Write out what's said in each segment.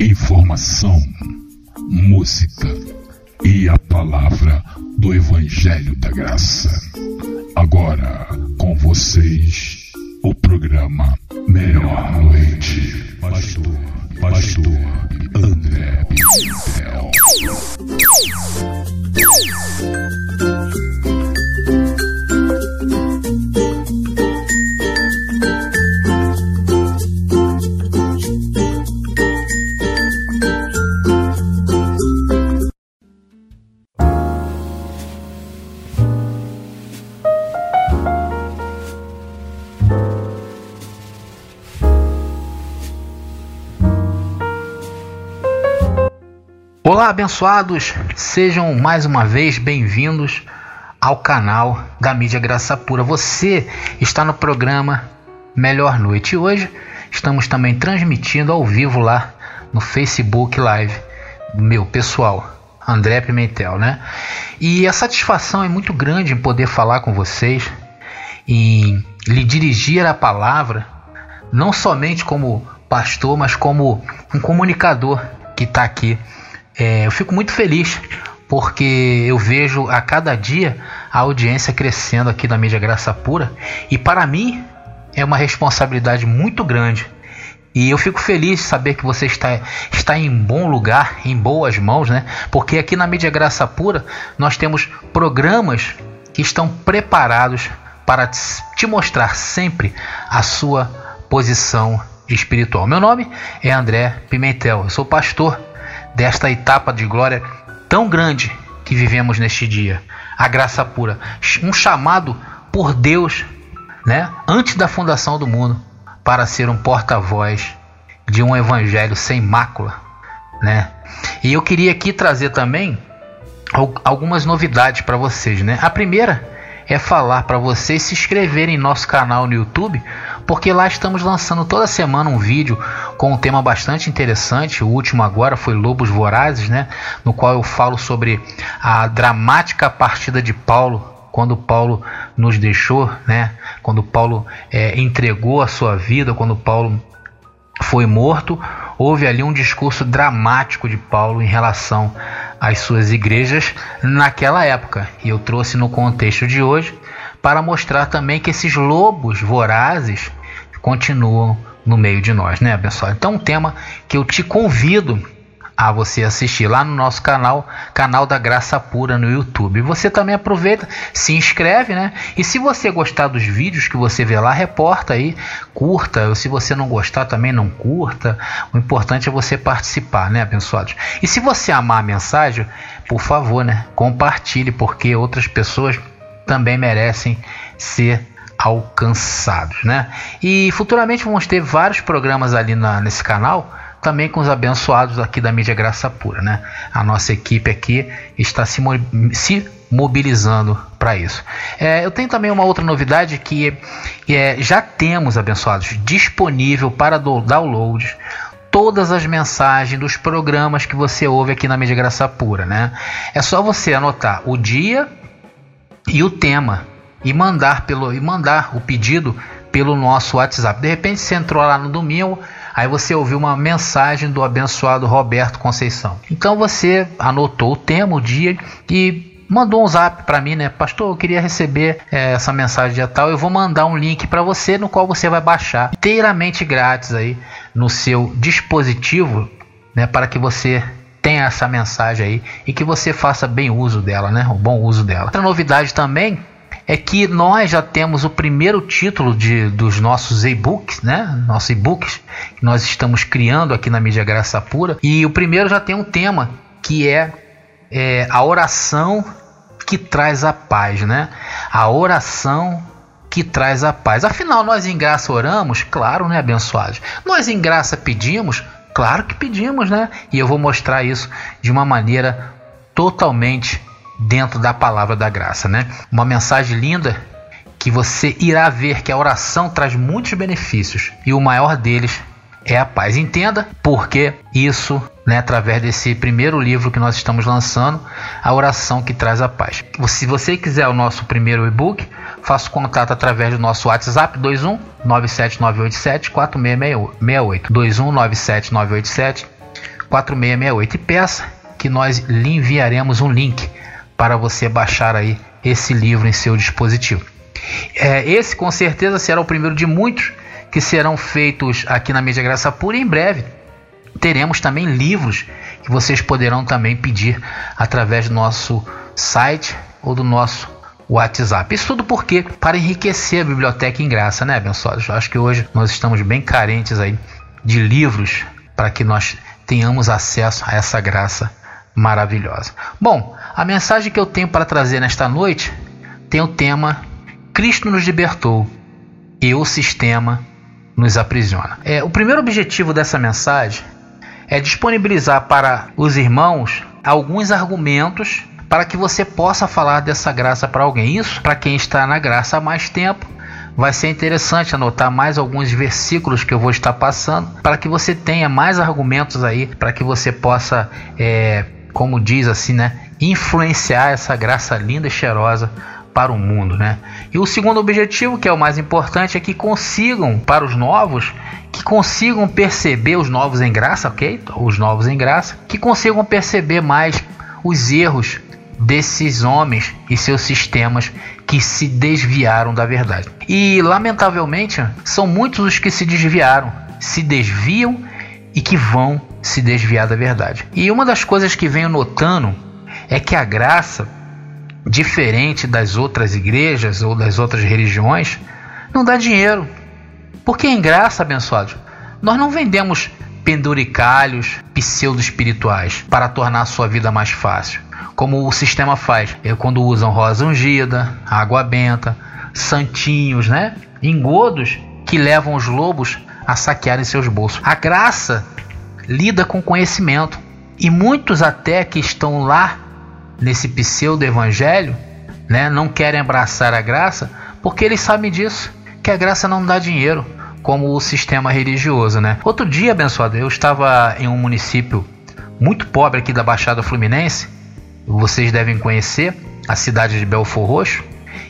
informação, música e a palavra do Evangelho da Graça. Agora com vocês o programa Melhor Noite. Pastor, Pastor André Pimentel. Abençoados! Sejam mais uma vez bem-vindos ao canal da Mídia Graça Pura. Você está no programa Melhor Noite e hoje estamos também transmitindo ao vivo lá no Facebook Live, meu pessoal, André Pimentel, né? E a satisfação é muito grande em poder falar com vocês, em lhe dirigir a palavra, não somente como pastor, mas como um comunicador que está aqui é, eu fico muito feliz porque eu vejo a cada dia a audiência crescendo aqui na mídia Graça Pura e para mim é uma responsabilidade muito grande. E eu fico feliz de saber que você está, está em bom lugar, em boas mãos, né? Porque aqui na mídia Graça Pura nós temos programas que estão preparados para te mostrar sempre a sua posição espiritual. Meu nome é André Pimentel, eu sou pastor desta etapa de glória tão grande que vivemos neste dia. A graça pura, um chamado por Deus, né, antes da fundação do mundo, para ser um porta-voz de um evangelho sem mácula, né? E eu queria aqui trazer também algumas novidades para vocês, né? A primeira é falar para vocês se inscreverem em nosso canal no YouTube, porque lá estamos lançando toda semana um vídeo com um tema bastante interessante. O último agora foi Lobos Vorazes, né? No qual eu falo sobre a dramática partida de Paulo quando Paulo nos deixou, né? Quando Paulo é, entregou a sua vida, quando Paulo foi morto, houve ali um discurso dramático de Paulo em relação às suas igrejas naquela época. E eu trouxe no contexto de hoje para mostrar também que esses lobos vorazes continuam no meio de nós, né, pessoal? Então, um tema que eu te convido a você assistir lá no nosso canal, canal da Graça Pura no YouTube. Você também aproveita, se inscreve, né? E se você gostar dos vídeos que você vê lá, reporta aí, curta. Ou se você não gostar, também não curta. O importante é você participar, né, abençoados? E se você amar a mensagem, por favor, né, compartilhe, porque outras pessoas também merecem ser alcançados, né? E futuramente vamos ter vários programas ali na, nesse canal também com os abençoados aqui da mídia Graça Pura, né? A nossa equipe aqui está se, se mobilizando para isso. É, eu tenho também uma outra novidade que é, já temos abençoados disponível para download todas as mensagens dos programas que você ouve aqui na mídia Graça Pura, né? É só você anotar o dia e o tema e mandar pelo e mandar o pedido pelo nosso WhatsApp. De repente você entrou lá no domingo Aí você ouviu uma mensagem do abençoado Roberto Conceição. Então você anotou o tema, o dia e mandou um zap para mim, né? Pastor, eu queria receber é, essa mensagem de tal. Eu vou mandar um link para você no qual você vai baixar inteiramente grátis aí no seu dispositivo, né? Para que você tenha essa mensagem aí e que você faça bem uso dela, né? O bom uso dela. Outra novidade também é que nós já temos o primeiro título de, dos nossos e-books, né? Nossos e-books que nós estamos criando aqui na mídia Graça Pura. E o primeiro já tem um tema que é, é a oração que traz a paz, né? A oração que traz a paz. Afinal, nós em graça oramos, claro, né, abençoados? Nós em graça pedimos, claro que pedimos, né? E eu vou mostrar isso de uma maneira totalmente dentro da palavra da graça, né? Uma mensagem linda que você irá ver que a oração traz muitos benefícios e o maior deles é a paz. Entenda porque isso, né, através desse primeiro livro que nós estamos lançando, a oração que traz a paz. Se você quiser o nosso primeiro e-book, faça contato através do nosso WhatsApp 21 97987 4668 21 97987 4668 e peça que nós lhe enviaremos um link para você baixar aí esse livro em seu dispositivo. É, esse com certeza será o primeiro de muitos que serão feitos aqui na Mídia Graça Pura. E em breve teremos também livros que vocês poderão também pedir através do nosso site ou do nosso WhatsApp. Isso tudo porque para enriquecer a biblioteca em graça, né, abençoados? Eu acho que hoje nós estamos bem carentes aí de livros para que nós tenhamos acesso a essa graça maravilhosa. Bom, a mensagem que eu tenho para trazer nesta noite tem o tema Cristo nos libertou e o sistema nos aprisiona. É, o primeiro objetivo dessa mensagem é disponibilizar para os irmãos alguns argumentos para que você possa falar dessa graça para alguém. Isso para quem está na graça há mais tempo. Vai ser interessante anotar mais alguns versículos que eu vou estar passando para que você tenha mais argumentos aí para que você possa, é, como diz assim, né, influenciar essa graça linda e cheirosa para o mundo, né? E o segundo objetivo, que é o mais importante, é que consigam para os novos, que consigam perceber os novos em graça, ok? Os novos em graça, que consigam perceber mais os erros desses homens e seus sistemas que se desviaram da verdade. E lamentavelmente, são muitos os que se desviaram, se desviam e que vão se desviar da verdade. E uma das coisas que venho notando é que a graça diferente das outras igrejas ou das outras religiões, não dá dinheiro. Porque em graça, abençoados, nós não vendemos penduricalhos pseudo-espirituais para tornar a sua vida mais fácil, como o sistema faz. É quando usam rosa ungida, água benta, santinhos, né? Engodos que levam os lobos a saquearem seus bolsos. A graça lida com conhecimento. E muitos até que estão lá nesse pseudo evangelho, né, não querem abraçar a graça porque eles sabem disso, que a graça não dá dinheiro, como o sistema religioso, né? Outro dia, abençoado, eu estava em um município muito pobre aqui da Baixada Fluminense, vocês devem conhecer, a cidade de Belfor Roxo,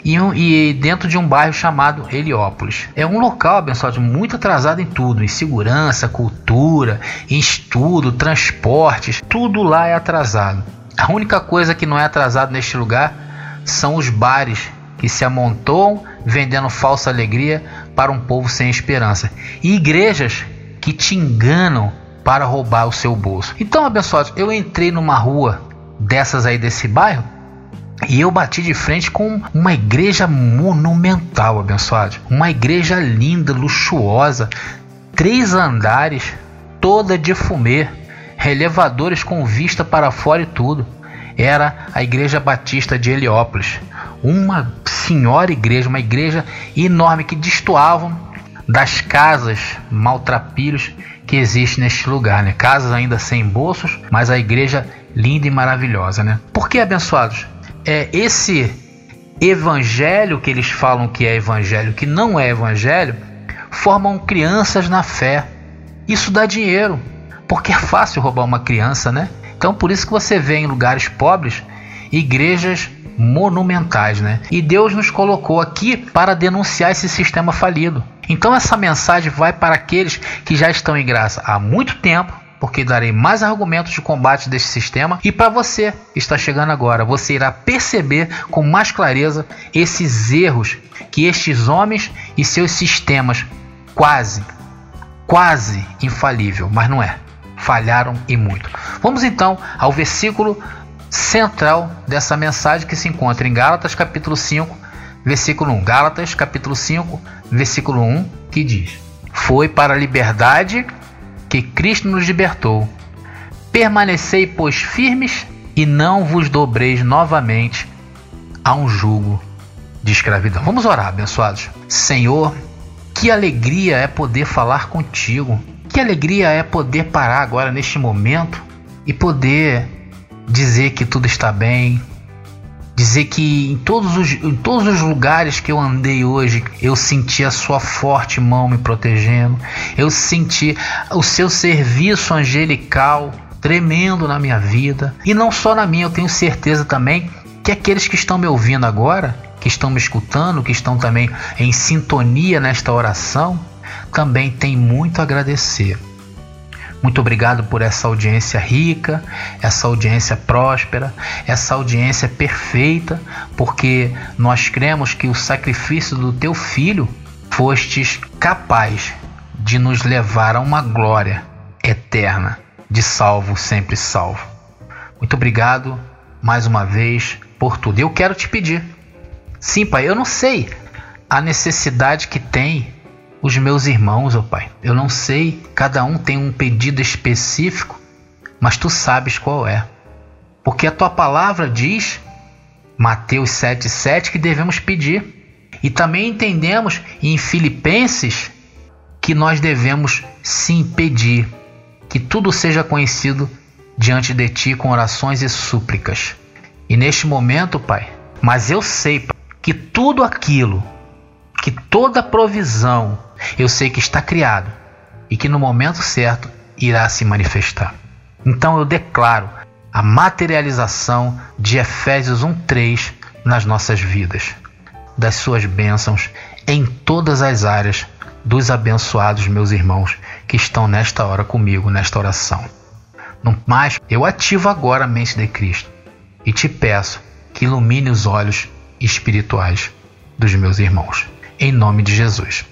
e, um, e, dentro de um bairro chamado Heliópolis. É um local, abençoado, muito atrasado em tudo, em segurança, cultura, em estudo, transportes, tudo lá é atrasado. A única coisa que não é atrasado neste lugar são os bares que se amontoam vendendo falsa alegria para um povo sem esperança e igrejas que te enganam para roubar o seu bolso. Então, abençoados, eu entrei numa rua dessas aí desse bairro e eu bati de frente com uma igreja monumental, abençoado. Uma igreja linda, luxuosa, três andares, toda de fumê relevadores com vista para fora e tudo. Era a Igreja Batista de Heliópolis, uma senhora igreja, uma igreja enorme que destoavam das casas maltrapilhos que existe neste lugar, né? Casas ainda sem bolsos, mas a igreja linda e maravilhosa, né? Por que abençoados? É esse evangelho que eles falam que é evangelho, que não é evangelho, formam crianças na fé. Isso dá dinheiro porque é fácil roubar uma criança, né? Então por isso que você vê em lugares pobres igrejas monumentais, né? E Deus nos colocou aqui para denunciar esse sistema falido. Então essa mensagem vai para aqueles que já estão em graça há muito tempo, porque darei mais argumentos de combate deste sistema. E para você que está chegando agora, você irá perceber com mais clareza esses erros que estes homens e seus sistemas quase, quase infalível, mas não é falharam e muito. Vamos então ao versículo central dessa mensagem que se encontra em Gálatas capítulo 5, versículo 1. Gálatas capítulo 5, versículo 1, que diz: Foi para a liberdade que Cristo nos libertou. Permanecei, pois, firmes e não vos dobreis novamente a um jugo de escravidão. Vamos orar, abençoados. Senhor, que alegria é poder falar contigo. Que alegria é poder parar agora neste momento e poder dizer que tudo está bem, dizer que em todos os, em todos os lugares que eu andei hoje eu senti a sua forte mão me protegendo, eu senti o seu serviço angelical tremendo na minha vida e não só na minha, eu tenho certeza também que aqueles que estão me ouvindo agora, que estão me escutando, que estão também em sintonia nesta oração, também tem muito a agradecer. Muito obrigado por essa audiência rica, essa audiência próspera, essa audiência perfeita, porque nós cremos que o sacrifício do teu filho fostes capaz de nos levar a uma glória eterna, de salvo sempre salvo. Muito obrigado mais uma vez por tudo. Eu quero te pedir. Sim, pai, eu não sei a necessidade que tem os meus irmãos, ó oh Pai. Eu não sei, cada um tem um pedido específico, mas tu sabes qual é. Porque a tua palavra diz, Mateus 7,7, que devemos pedir. E também entendemos em Filipenses que nós devemos sim pedir que tudo seja conhecido diante de ti com orações e súplicas. E neste momento, Pai, mas eu sei pai, que tudo aquilo, que toda provisão, eu sei que está criado e que no momento certo irá se manifestar. Então eu declaro a materialização de Efésios 1:3 nas nossas vidas, das suas bênçãos em todas as áreas dos abençoados meus irmãos que estão nesta hora comigo nesta oração. No mais, eu ativo agora a mente de Cristo e te peço que ilumine os olhos espirituais dos meus irmãos. Em nome de Jesus.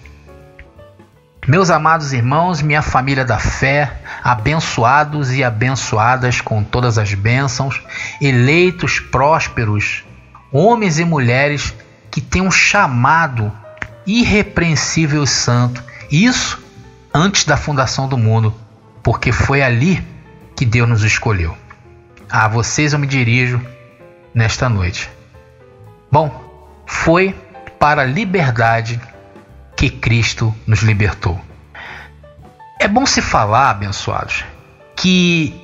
Meus amados irmãos, minha família da fé, abençoados e abençoadas com todas as bênçãos, eleitos prósperos, homens e mulheres que têm um chamado irrepreensível e santo, isso antes da fundação do mundo, porque foi ali que Deus nos escolheu. A vocês eu me dirijo nesta noite. Bom, foi para a liberdade que Cristo nos libertou. É bom se falar, abençoados, que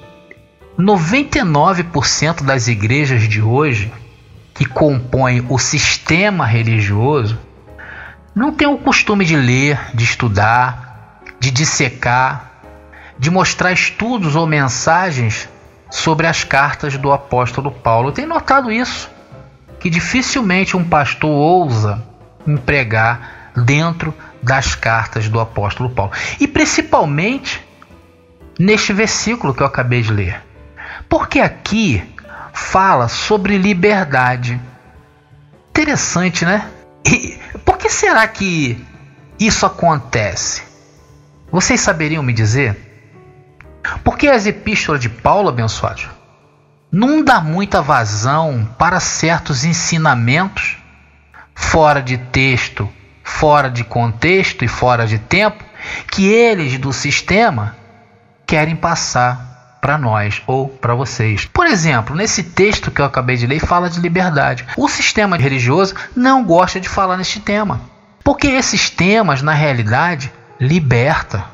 99% das igrejas de hoje que compõem o sistema religioso não tem o costume de ler, de estudar, de dissecar, de mostrar estudos ou mensagens sobre as cartas do apóstolo Paulo. Eu tenho notado isso, que dificilmente um pastor ousa empregar dentro das cartas do apóstolo Paulo. E principalmente neste versículo que eu acabei de ler. Porque aqui fala sobre liberdade. Interessante, né? E por que será que isso acontece? Vocês saberiam me dizer? Porque as epístolas de Paulo, abençoados, não dá muita vazão para certos ensinamentos fora de texto fora de contexto e fora de tempo que eles do sistema querem passar para nós ou para vocês. Por exemplo, nesse texto que eu acabei de ler, fala de liberdade. O sistema religioso não gosta de falar neste tema, porque esses temas, na realidade, liberta.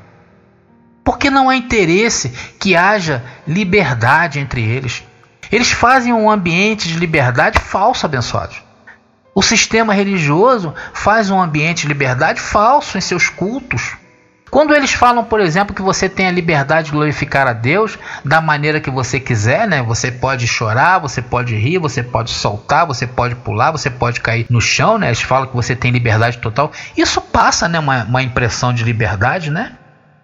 Porque não há interesse que haja liberdade entre eles. Eles fazem um ambiente de liberdade falso, abençoados. O sistema religioso faz um ambiente de liberdade falso em seus cultos. Quando eles falam, por exemplo, que você tem a liberdade de glorificar a Deus da maneira que você quiser, né? Você pode chorar, você pode rir, você pode soltar, você pode pular, você pode cair no chão, né? Eles falam que você tem liberdade total. Isso passa, né? Uma, uma impressão de liberdade, né?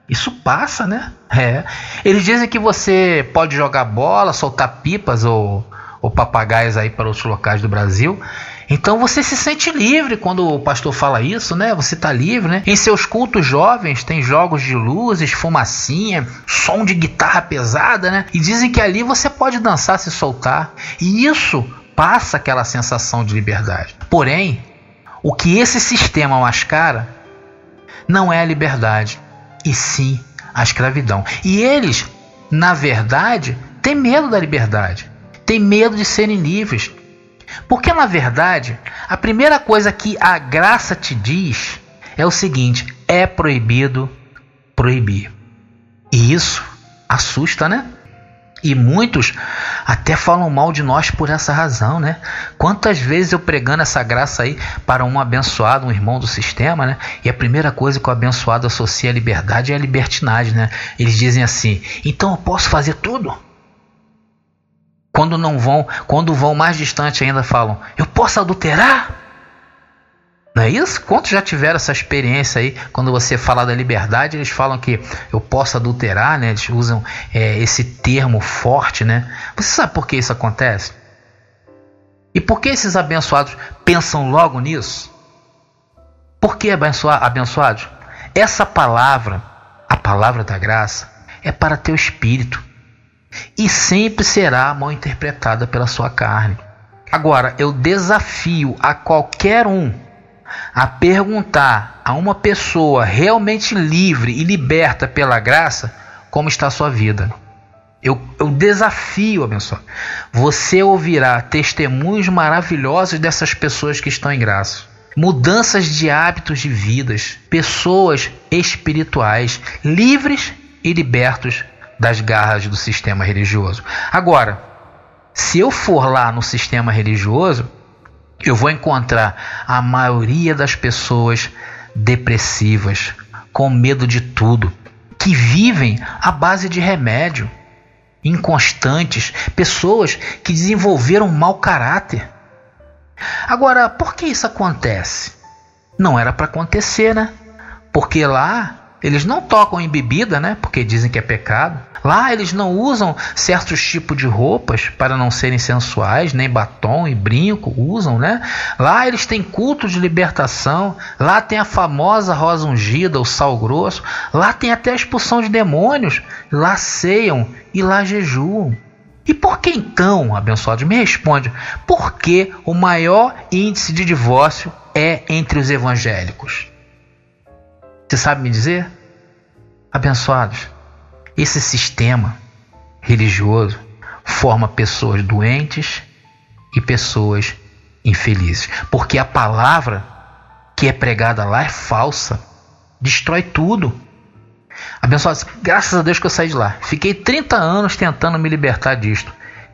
Isso passa, né? É. Eles dizem que você pode jogar bola, soltar pipas ou, ou papagaios aí para outros locais do Brasil. Então você se sente livre quando o pastor fala isso, né? Você está livre, né? Em seus cultos jovens tem jogos de luzes, fumacinha, som de guitarra pesada, né? E dizem que ali você pode dançar, se soltar. E isso passa aquela sensação de liberdade. Porém, o que esse sistema mascara não é a liberdade, e sim a escravidão. E eles, na verdade, têm medo da liberdade, têm medo de serem livres. Porque na verdade, a primeira coisa que a graça te diz é o seguinte: é proibido proibir. E isso assusta, né? E muitos até falam mal de nós por essa razão, né? Quantas vezes eu pregando essa graça aí para um abençoado, um irmão do sistema, né? E a primeira coisa que o abençoado associa à liberdade é a libertinagem, né? Eles dizem assim: então eu posso fazer tudo? Quando não vão, quando vão mais distante ainda falam: "Eu posso adulterar?" Não é isso? Quantos já tiveram essa experiência aí? Quando você fala da liberdade, eles falam que eu posso adulterar, né? Eles usam é, esse termo forte, né? Você sabe por que isso acontece? E por que esses abençoados pensam logo nisso? Por que abençoados? Essa palavra, a palavra da graça, é para teu espírito e sempre será mal interpretada pela sua carne. Agora, eu desafio a qualquer um a perguntar a uma pessoa realmente livre e liberta pela graça como está a sua vida. Eu, eu desafio, abençoado. Você ouvirá testemunhos maravilhosos dessas pessoas que estão em graça. Mudanças de hábitos de vidas, pessoas espirituais, livres e libertos das garras do sistema religioso. Agora, se eu for lá no sistema religioso, eu vou encontrar a maioria das pessoas depressivas, com medo de tudo, que vivem à base de remédio, inconstantes, pessoas que desenvolveram mau caráter. Agora, por que isso acontece? Não era para acontecer, né? Porque lá eles não tocam em bebida, né? Porque dizem que é pecado. Lá eles não usam certos tipos de roupas para não serem sensuais, nem batom e brinco usam, né? Lá eles têm culto de libertação. Lá tem a famosa rosa ungida, o sal grosso. Lá tem até a expulsão de demônios. Lá ceiam e lá jejuam. E por que então, abençoado, me responde, por que o maior índice de divórcio é entre os evangélicos? Você sabe me dizer? Abençoados, esse sistema religioso forma pessoas doentes e pessoas infelizes, porque a palavra que é pregada lá é falsa, destrói tudo. Abençoados, graças a Deus que eu saí de lá. Fiquei 30 anos tentando me libertar disto.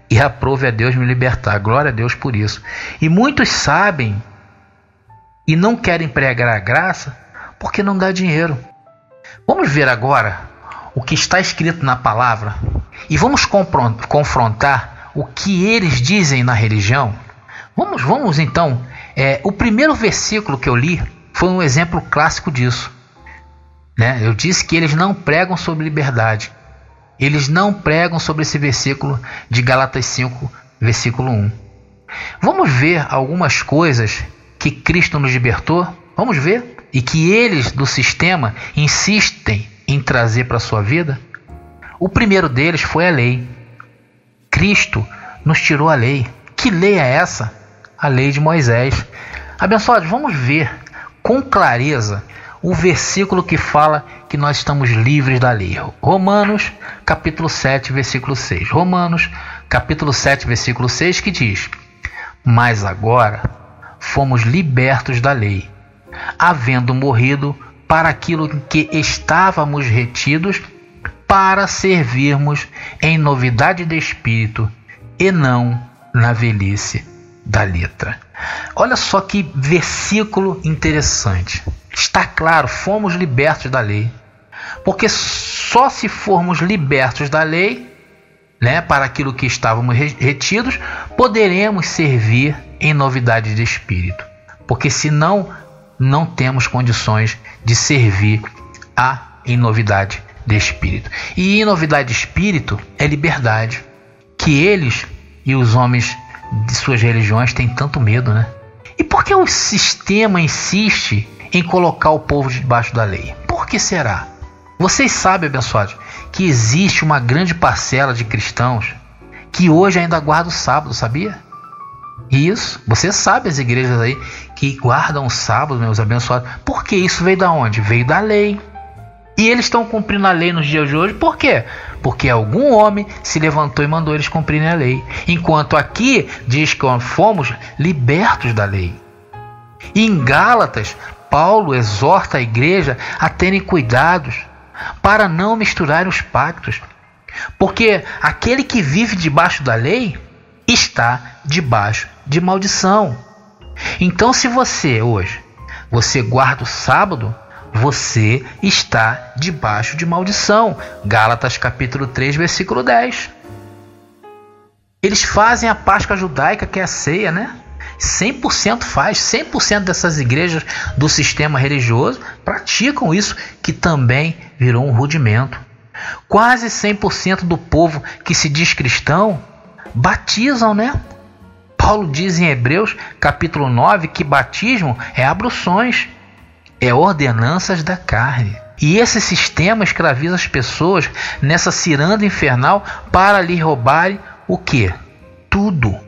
E aprove a Deus me libertar. Glória a Deus por isso. E muitos sabem e não querem pregar a graça porque não dá dinheiro. Vamos ver agora o que está escrito na palavra e vamos confrontar o que eles dizem na religião. Vamos, vamos então. É, o primeiro versículo que eu li foi um exemplo clássico disso. Né? Eu disse que eles não pregam sobre liberdade. Eles não pregam sobre esse versículo de Galatas 5, versículo 1. Vamos ver algumas coisas que Cristo nos libertou? Vamos ver? E que eles do sistema insistem em trazer para a sua vida? O primeiro deles foi a lei. Cristo nos tirou a lei. Que lei é essa? A lei de Moisés. Abençoados, vamos ver com clareza o versículo que fala que nós estamos livres da lei. Romanos, capítulo 7, versículo 6. Romanos, capítulo 7, versículo 6, que diz: Mas agora fomos libertos da lei havendo morrido para aquilo que estávamos retidos, para servirmos em novidade de espírito e não na velhice da letra. Olha só que versículo interessante. Está claro, fomos libertos da lei. Porque só se formos libertos da lei, né, para aquilo que estávamos retidos, poderemos servir em novidade de espírito. Porque senão não temos condições de servir a em novidade de espírito. E em novidade de espírito é liberdade, que eles e os homens de suas religiões têm tanto medo, né? E por que o sistema insiste em colocar o povo debaixo da lei? Por que será? Vocês sabem, abençoados, que existe uma grande parcela de cristãos que hoje ainda guarda o sábado, sabia? Isso, você sabe as igrejas aí que guardam o sábado, meus abençoados. Porque isso veio da onde? Veio da lei. E eles estão cumprindo a lei nos dias de hoje, por quê? Porque algum homem se levantou e mandou eles cumprirem a lei. Enquanto aqui diz que fomos libertos da lei. Em Gálatas, Paulo exorta a igreja a terem cuidados para não misturar os pactos. Porque aquele que vive debaixo da lei está debaixo de maldição. Então, se você hoje você guarda o sábado, você está debaixo de maldição. Gálatas capítulo 3, versículo 10. Eles fazem a Páscoa judaica, que é a ceia, né? 100% faz, 100% dessas igrejas do sistema religioso praticam isso, que também virou um rudimento. Quase 100% do povo que se diz cristão batizam, né? Paulo diz em Hebreus, capítulo 9, que batismo é abluções, é ordenanças da carne. E esse sistema escraviza as pessoas nessa ciranda infernal para lhe roubarem o que? Tudo.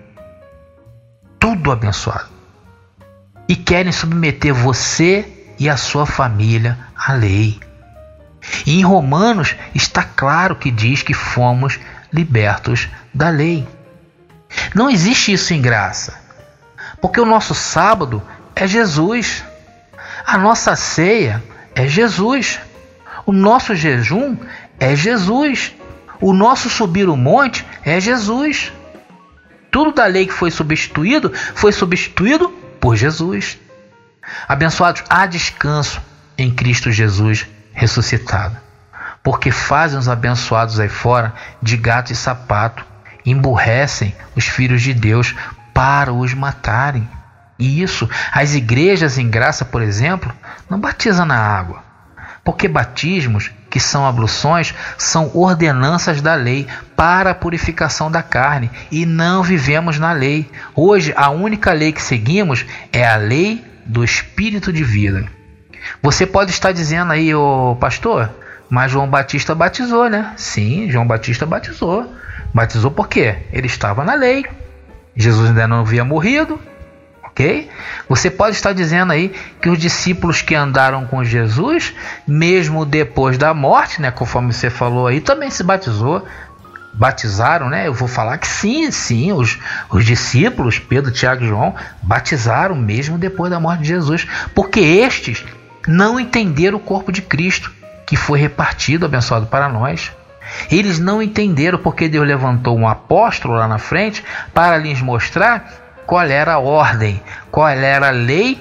Tudo abençoado. E querem submeter você e a sua família à lei. E em Romanos está claro que diz que fomos libertos da lei. Não existe isso em graça, porque o nosso sábado é Jesus, a nossa ceia é Jesus, o nosso jejum é Jesus, o nosso subir o monte é Jesus. Tudo da lei que foi substituído foi substituído por Jesus. Abençoados, há descanso em Cristo Jesus ressuscitado. Porque fazem os abençoados aí fora de gato e sapato, emburrecem os filhos de Deus para os matarem. E isso, as igrejas em graça, por exemplo, não batizam na água. Porque batismos, que são abluções, são ordenanças da lei para a purificação da carne e não vivemos na lei. Hoje, a única lei que seguimos é a lei do espírito de vida. Você pode estar dizendo aí, ô pastor, mas João Batista batizou, né? Sim, João Batista batizou. Batizou por quê? Ele estava na lei. Jesus ainda não havia morrido, ok? Você pode estar dizendo aí que os discípulos que andaram com Jesus, mesmo depois da morte, né, conforme você falou aí, também se batizou, batizaram, né? Eu vou falar que sim, sim, os, os discípulos, Pedro, Tiago e João, batizaram mesmo depois da morte de Jesus, porque estes não entenderam o corpo de Cristo, que foi repartido, abençoado para nós. Eles não entenderam porque Deus levantou um apóstolo lá na frente para lhes mostrar qual era a ordem, qual era a lei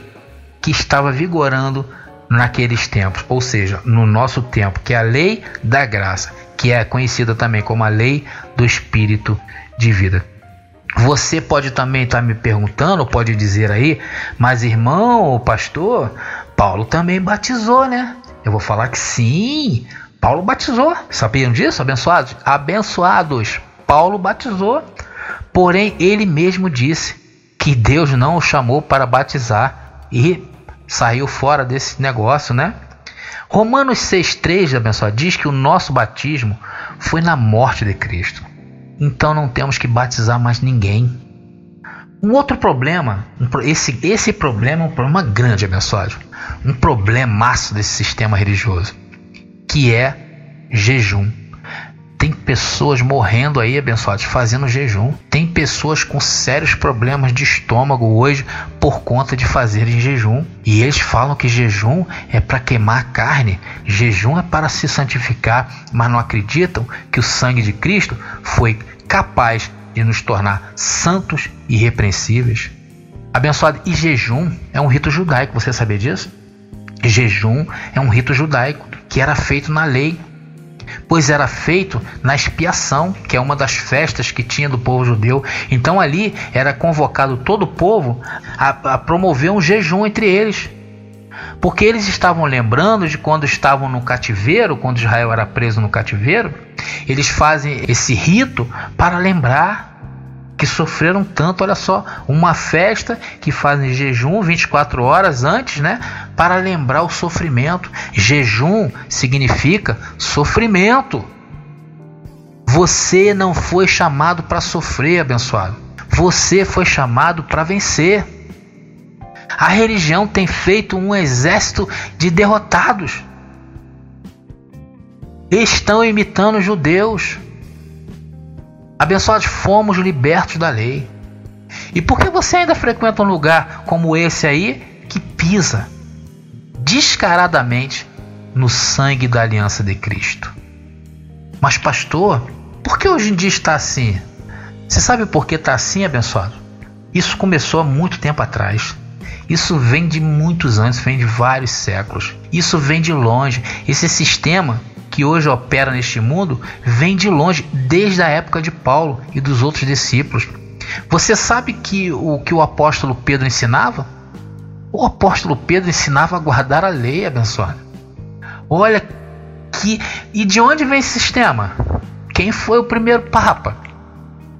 que estava vigorando naqueles tempos, ou seja, no nosso tempo, que é a lei da graça, que é conhecida também como a lei do espírito de vida. Você pode também estar me perguntando, pode dizer aí, mas irmão, pastor, Paulo também batizou, né? Eu vou falar que sim, Paulo batizou. Sabiam disso, abençoados? Abençoados. Paulo batizou. Porém, ele mesmo disse que Deus não o chamou para batizar e saiu fora desse negócio, né? Romanos 6,3, abençoado, diz que o nosso batismo foi na morte de Cristo. Então não temos que batizar mais ninguém. Um outro problema, esse, esse problema é um problema grande, abençoado. Um problemaço desse sistema religioso, que é jejum. Tem pessoas morrendo aí, abençoados, fazendo jejum. Tem pessoas com sérios problemas de estômago hoje por conta de fazerem jejum. E eles falam que jejum é para queimar carne, jejum é para se santificar, mas não acreditam que o sangue de Cristo foi capaz de nos tornar santos e irrepreensíveis. Abençoado, e jejum é um rito judaico, você sabia disso? Jejum é um rito judaico que era feito na lei, pois era feito na expiação, que é uma das festas que tinha do povo judeu. Então ali era convocado todo o povo a, a promover um jejum entre eles porque eles estavam lembrando de quando estavam no cativeiro, quando Israel era preso no cativeiro, eles fazem esse rito para lembrar que sofreram tanto, olha só, uma festa que fazem jejum 24 horas antes, né, para lembrar o sofrimento. Jejum significa sofrimento. Você não foi chamado para sofrer, abençoado. Você foi chamado para vencer. A religião tem feito um exército de derrotados. Estão imitando judeus. Abençoados, fomos libertos da lei. E por que você ainda frequenta um lugar como esse aí que pisa descaradamente no sangue da aliança de Cristo? Mas, pastor, por que hoje em dia está assim? Você sabe por que está assim, abençoado? Isso começou há muito tempo atrás. Isso vem de muitos anos, vem de vários séculos. Isso vem de longe. Esse sistema que hoje opera neste mundo vem de longe, desde a época de Paulo e dos outros discípulos. Você sabe que o que o apóstolo Pedro ensinava? O apóstolo Pedro ensinava a guardar a lei, abençoado. Olha que. E de onde vem esse sistema? Quem foi o primeiro Papa?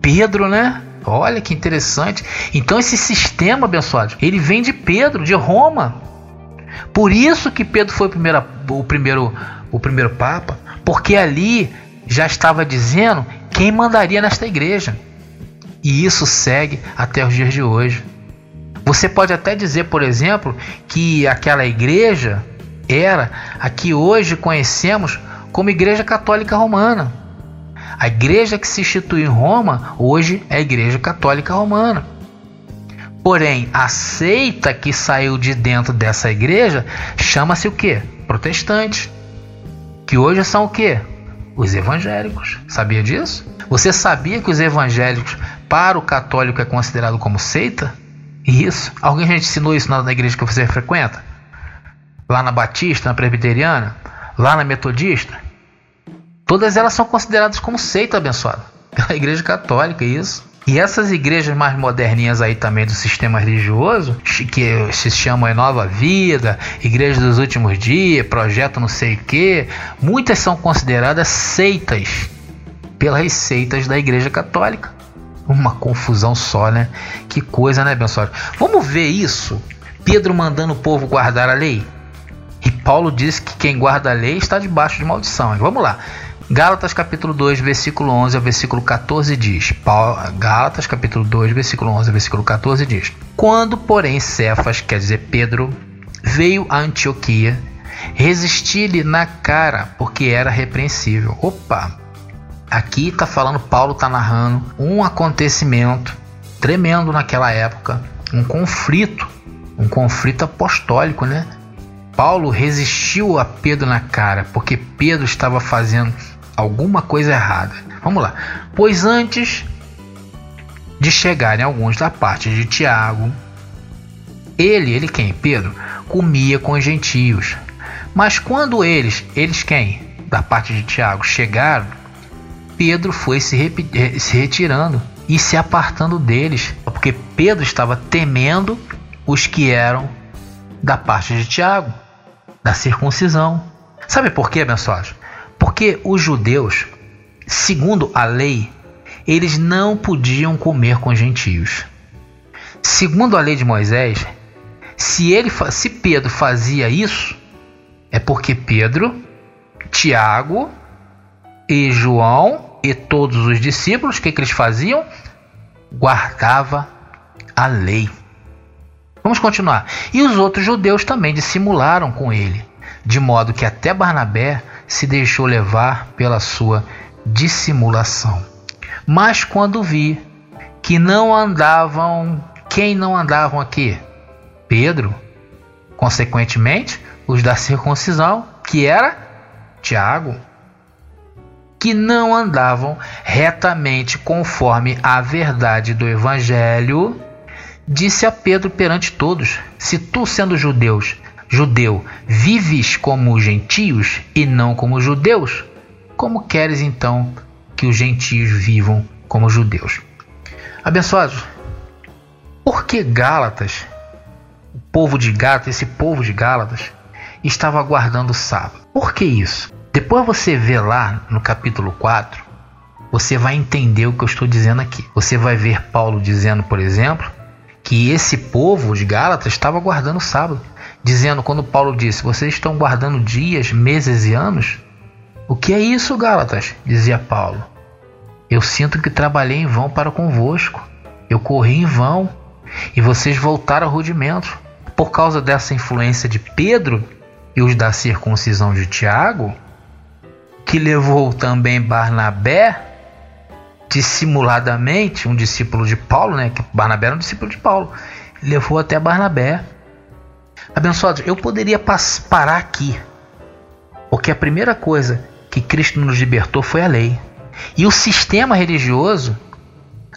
Pedro, né? Olha que interessante. Então esse sistema, abençoado, ele vem de Pedro, de Roma. Por isso que Pedro foi o primeiro, o primeiro, o primeiro Papa, porque ali já estava dizendo quem mandaria nesta igreja. E isso segue até os dias de hoje. Você pode até dizer, por exemplo, que aquela igreja era a que hoje conhecemos como Igreja Católica Romana. A igreja que se instituiu em Roma hoje é a Igreja Católica Romana. Porém, a seita que saiu de dentro dessa igreja chama-se o que? Protestante. Que hoje são o que? Os evangélicos. Sabia disso? Você sabia que os evangélicos, para o católico, é considerado como seita? Isso. Alguém já ensinou isso na igreja que você frequenta? Lá na Batista, na Presbiteriana? Lá na Metodista? Todas elas são consideradas como seita abençoada pela Igreja Católica, isso. E essas igrejas mais moderninhas aí também do sistema religioso, que se chamam Nova Vida, Igreja dos Últimos Dias, Projeto não sei o que, muitas são consideradas seitas pelas seitas da Igreja Católica. Uma confusão só, né? Que coisa, né, abençoado? Vamos ver isso. Pedro mandando o povo guardar a lei. E Paulo diz que quem guarda a lei está debaixo de maldição. Vamos lá. Gálatas capítulo 2, versículo 11 ao versículo 14 diz. Gálatas capítulo 2, versículo 11 ao versículo 14 diz: Quando, porém, Cefas, quer dizer Pedro, veio a Antioquia, resisti-lhe na cara, porque era repreensível. Opa! Aqui está falando, Paulo está narrando um acontecimento tremendo naquela época, um conflito, um conflito apostólico, né? Paulo resistiu a Pedro na cara, porque Pedro estava fazendo alguma coisa errada. Vamos lá. Pois antes de chegarem alguns da parte de Tiago, ele, ele quem? Pedro, comia com os gentios. Mas quando eles, eles quem? Da parte de Tiago, chegaram, Pedro foi se, eh, se retirando e se apartando deles, porque Pedro estava temendo os que eram da parte de Tiago, da circuncisão. Sabe por quê, abençoados? Porque os judeus, segundo a lei, eles não podiam comer com gentios. Segundo a lei de Moisés, se ele se Pedro fazia isso, é porque Pedro, Tiago e João e todos os discípulos, o que, que eles faziam? Guardava a lei. Vamos continuar. E os outros judeus também dissimularam com ele, de modo que até Barnabé se deixou levar pela sua dissimulação. Mas quando vi que não andavam, quem não andavam aqui? Pedro, consequentemente, os da circuncisão, que era Tiago, que não andavam retamente conforme a verdade do evangelho, disse a Pedro perante todos: Se tu, sendo judeus, judeu, vives como gentios e não como judeus, como queres então que os gentios vivam como judeus? Abençoados, por que Gálatas, o povo de Gálatas, esse povo de Gálatas, estava aguardando o sábado? Por que isso? Depois você vê lá no capítulo 4, você vai entender o que eu estou dizendo aqui. Você vai ver Paulo dizendo, por exemplo, que esse povo de Gálatas estava guardando o sábado dizendo quando Paulo disse: Vocês estão guardando dias, meses e anos? O que é isso, Gálatas? dizia Paulo. Eu sinto que trabalhei em vão para convosco. Eu corri em vão e vocês voltaram ao rudimento. Por causa dessa influência de Pedro e os da circuncisão de Tiago, que levou também Barnabé dissimuladamente, um discípulo de Paulo, né? Que Barnabé era um discípulo de Paulo, levou até Barnabé Abençoados, eu poderia parar aqui, porque a primeira coisa que Cristo nos libertou foi a lei. E o sistema religioso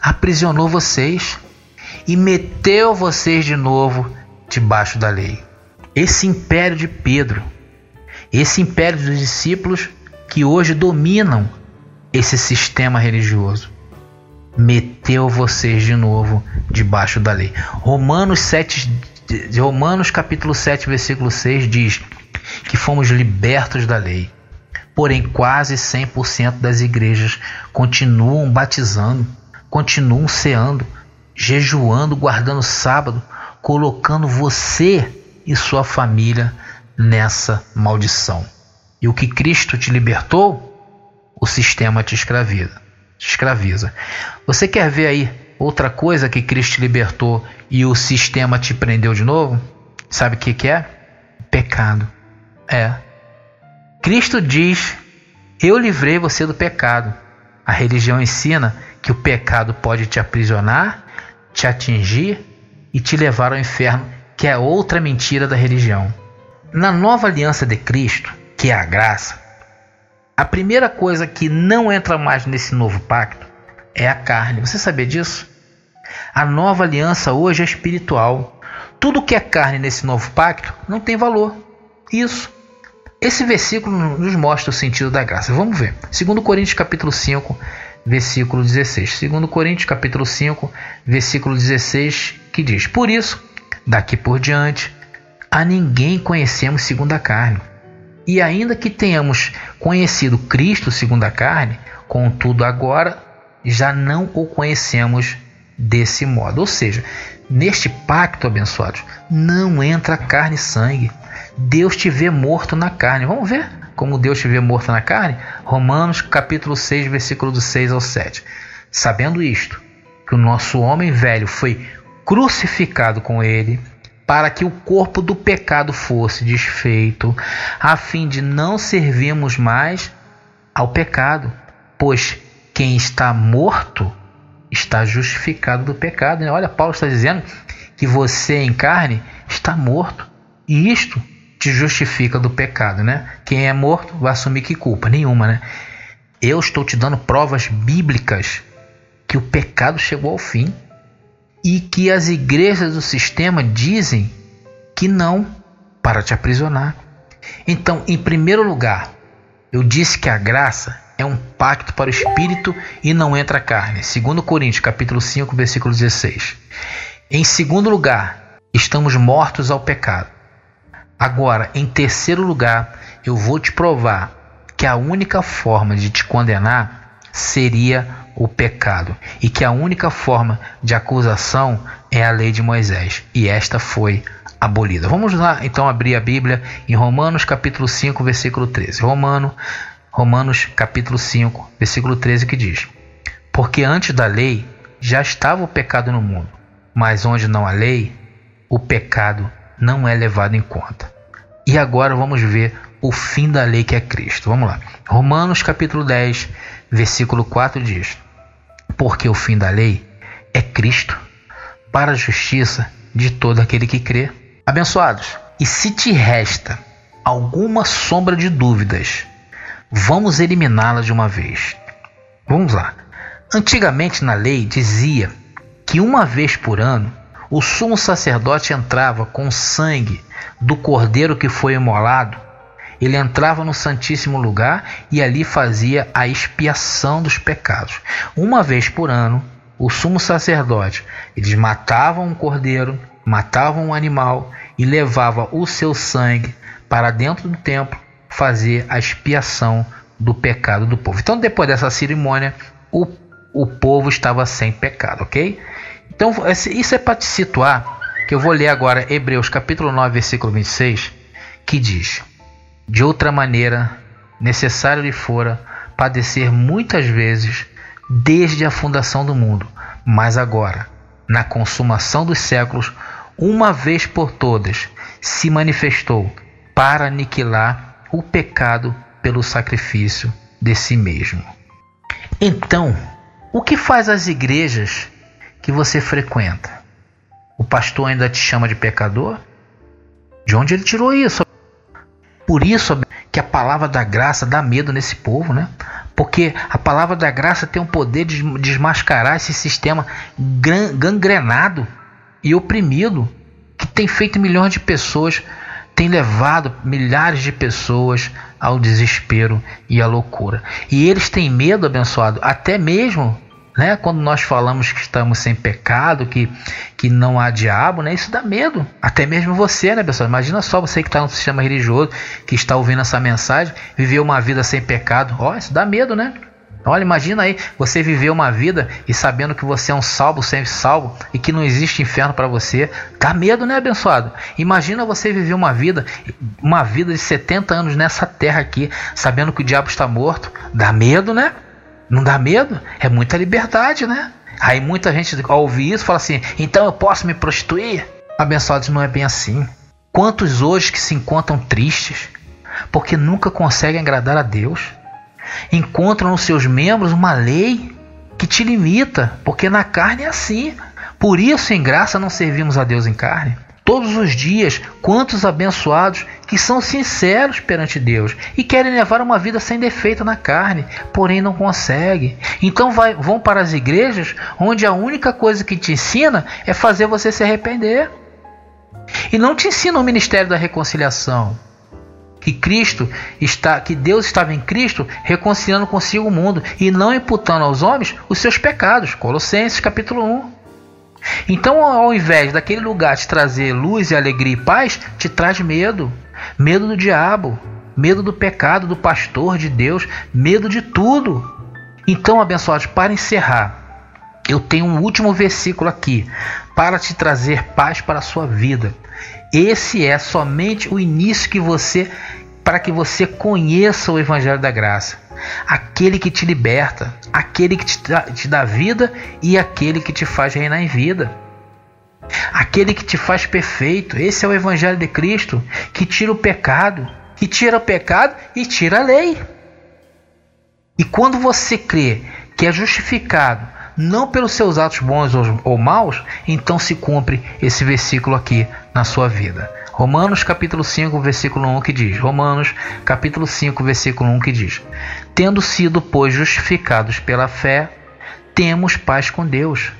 aprisionou vocês e meteu vocês de novo debaixo da lei. Esse império de Pedro, esse império dos discípulos que hoje dominam esse sistema religioso. meteu vocês de novo debaixo da lei. Romanos 7 Romanos capítulo 7, versículo 6 diz que fomos libertos da lei. Porém, quase 100% das igrejas continuam batizando, continuam ceando, jejuando, guardando sábado, colocando você e sua família nessa maldição. E o que Cristo te libertou, o sistema te escraviza. Escraviza. Você quer ver aí outra coisa que Cristo libertou e o sistema te prendeu de novo? Sabe o que, que é? Pecado. É. Cristo diz: Eu livrei você do pecado. A religião ensina que o pecado pode te aprisionar, te atingir e te levar ao inferno, que é outra mentira da religião. Na nova aliança de Cristo, que é a graça, a primeira coisa que não entra mais nesse novo pacto é a carne. Você sabia disso? A nova aliança hoje é espiritual. Tudo que é carne nesse novo pacto não tem valor. Isso. Esse versículo nos mostra o sentido da graça. Vamos ver. 2 Coríntios capítulo 5, versículo 16. 2 Coríntios capítulo 5, versículo 16, que diz: Por isso, daqui por diante, a ninguém conhecemos segundo a carne. E ainda que tenhamos conhecido Cristo segundo a carne, contudo agora já não o conhecemos desse modo. Ou seja, neste pacto, abençoados, não entra carne e sangue. Deus te vê morto na carne. Vamos ver como Deus te vê morto na carne? Romanos capítulo 6, versículo do 6 ao 7. Sabendo isto, que o nosso homem velho foi crucificado com ele, para que o corpo do pecado fosse desfeito, a fim de não servirmos mais ao pecado, pois quem está morto está justificado do pecado. Né? Olha, Paulo está dizendo que você em carne está morto, e isto te justifica do pecado, né? Quem é morto vai assumir que culpa nenhuma, né? Eu estou te dando provas bíblicas que o pecado chegou ao fim e que as igrejas do sistema dizem que não para te aprisionar. Então, em primeiro lugar, eu disse que a graça é um pacto para o espírito e não entra a carne. Segundo Coríntios, capítulo 5, versículo 16. Em segundo lugar, estamos mortos ao pecado. Agora, em terceiro lugar, eu vou te provar que a única forma de te condenar seria o pecado e que a única forma de acusação é a lei de Moisés e esta foi abolida. Vamos lá então abrir a Bíblia em Romanos capítulo 5, versículo 13. Romano, Romanos capítulo 5, versículo 13 que diz: Porque antes da lei já estava o pecado no mundo, mas onde não há lei, o pecado não é levado em conta. E agora vamos ver o fim da lei que é Cristo. Vamos lá. Romanos capítulo 10, versículo 4 diz: porque o fim da lei é Cristo para a justiça de todo aquele que crê. Abençoados, e se te resta alguma sombra de dúvidas, vamos eliminá-la de uma vez. Vamos lá. Antigamente na lei dizia que uma vez por ano o sumo sacerdote entrava com sangue do cordeiro que foi imolado ele entrava no Santíssimo Lugar e ali fazia a expiação dos pecados. Uma vez por ano, o sumo sacerdote, eles matavam um cordeiro, matavam um animal e levavam o seu sangue para dentro do templo fazer a expiação do pecado do povo. Então, depois dessa cerimônia, o, o povo estava sem pecado, ok? Então, isso é para te situar, que eu vou ler agora Hebreus capítulo 9, versículo 26, que diz: de outra maneira, necessário lhe fora padecer muitas vezes desde a fundação do mundo, mas agora, na consumação dos séculos, uma vez por todas, se manifestou para aniquilar o pecado pelo sacrifício de si mesmo. Então, o que faz as igrejas que você frequenta? O pastor ainda te chama de pecador? De onde ele tirou isso? Por isso que a palavra da graça dá medo nesse povo, né? Porque a palavra da graça tem o poder de desmascarar esse sistema gangrenado e oprimido que tem feito milhões de pessoas, tem levado milhares de pessoas ao desespero e à loucura. E eles têm medo, abençoado, até mesmo né? Quando nós falamos que estamos sem pecado, que, que não há diabo, né? Isso dá medo. Até mesmo você, né, pessoal? Imagina só você que está no sistema religioso, que está ouvindo essa mensagem, viver uma vida sem pecado. Ó, isso dá medo, né? Olha, imagina aí você viver uma vida e sabendo que você é um salvo, sempre salvo e que não existe inferno para você. Dá medo, né, abençoado? Imagina você viver uma vida, uma vida de 70 anos nessa terra aqui, sabendo que o diabo está morto. Dá medo, né? Não dá medo? É muita liberdade, né? Aí muita gente ao ouvir isso fala assim: então eu posso me prostituir? Abençoados, não é bem assim. Quantos hoje que se encontram tristes porque nunca conseguem agradar a Deus? Encontram nos seus membros uma lei que te limita, porque na carne é assim. Por isso, em graça, não servimos a Deus em carne todos os dias quantos abençoados que são sinceros perante Deus e querem levar uma vida sem defeito na carne, porém não conseguem. Então vai, vão para as igrejas onde a única coisa que te ensina é fazer você se arrepender. E não te ensina o ministério da reconciliação. Que Cristo está, que Deus estava em Cristo reconciliando consigo o mundo e não imputando aos homens os seus pecados. Colossenses capítulo 1. Então, ao invés daquele lugar te trazer luz e alegria e paz, te traz medo. Medo do diabo, medo do pecado, do pastor, de Deus, medo de tudo. Então, abençoados, para encerrar, eu tenho um último versículo aqui para te trazer paz para a sua vida. Esse é somente o início que você para que você conheça o evangelho da graça aquele que te liberta, aquele que te dá, te dá vida e aquele que te faz reinar em vida. Aquele que te faz perfeito. Esse é o Evangelho de Cristo que tira o pecado, que tira o pecado e tira a lei. E quando você crê que é justificado não pelos seus atos bons ou maus, então se cumpre esse versículo aqui na sua vida. Romanos capítulo 5, versículo 1 que diz: Romanos capítulo 5, versículo 1 que diz: Tendo sido, pois, justificados pela fé, temos paz com Deus,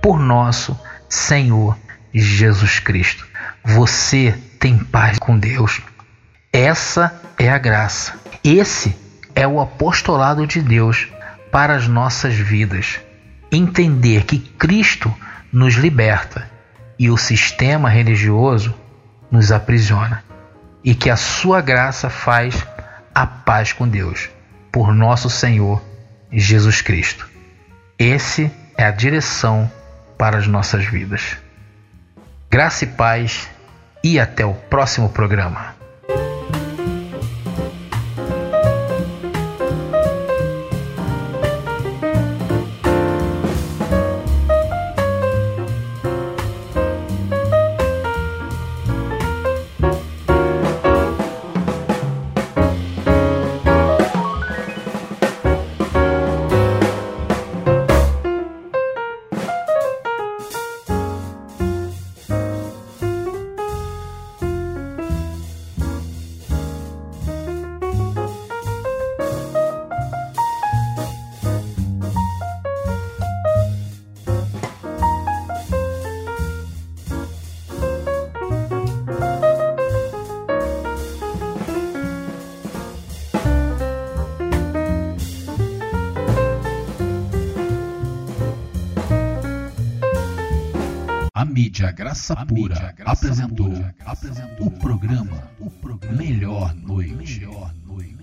por nosso Senhor Jesus Cristo. Você tem paz com Deus. Essa é a graça. Esse é o apostolado de Deus para as nossas vidas. Entender que Cristo nos liberta e o sistema religioso nos aprisiona e que a sua graça faz a paz com Deus por nosso Senhor Jesus Cristo. Esse é a direção para as nossas vidas. Graça e paz e até o próximo programa. Mídia Graça a Pura mídia Graça apresentou, Pura apresentou o programa, o programa Melhor Noite. Melhor Noite.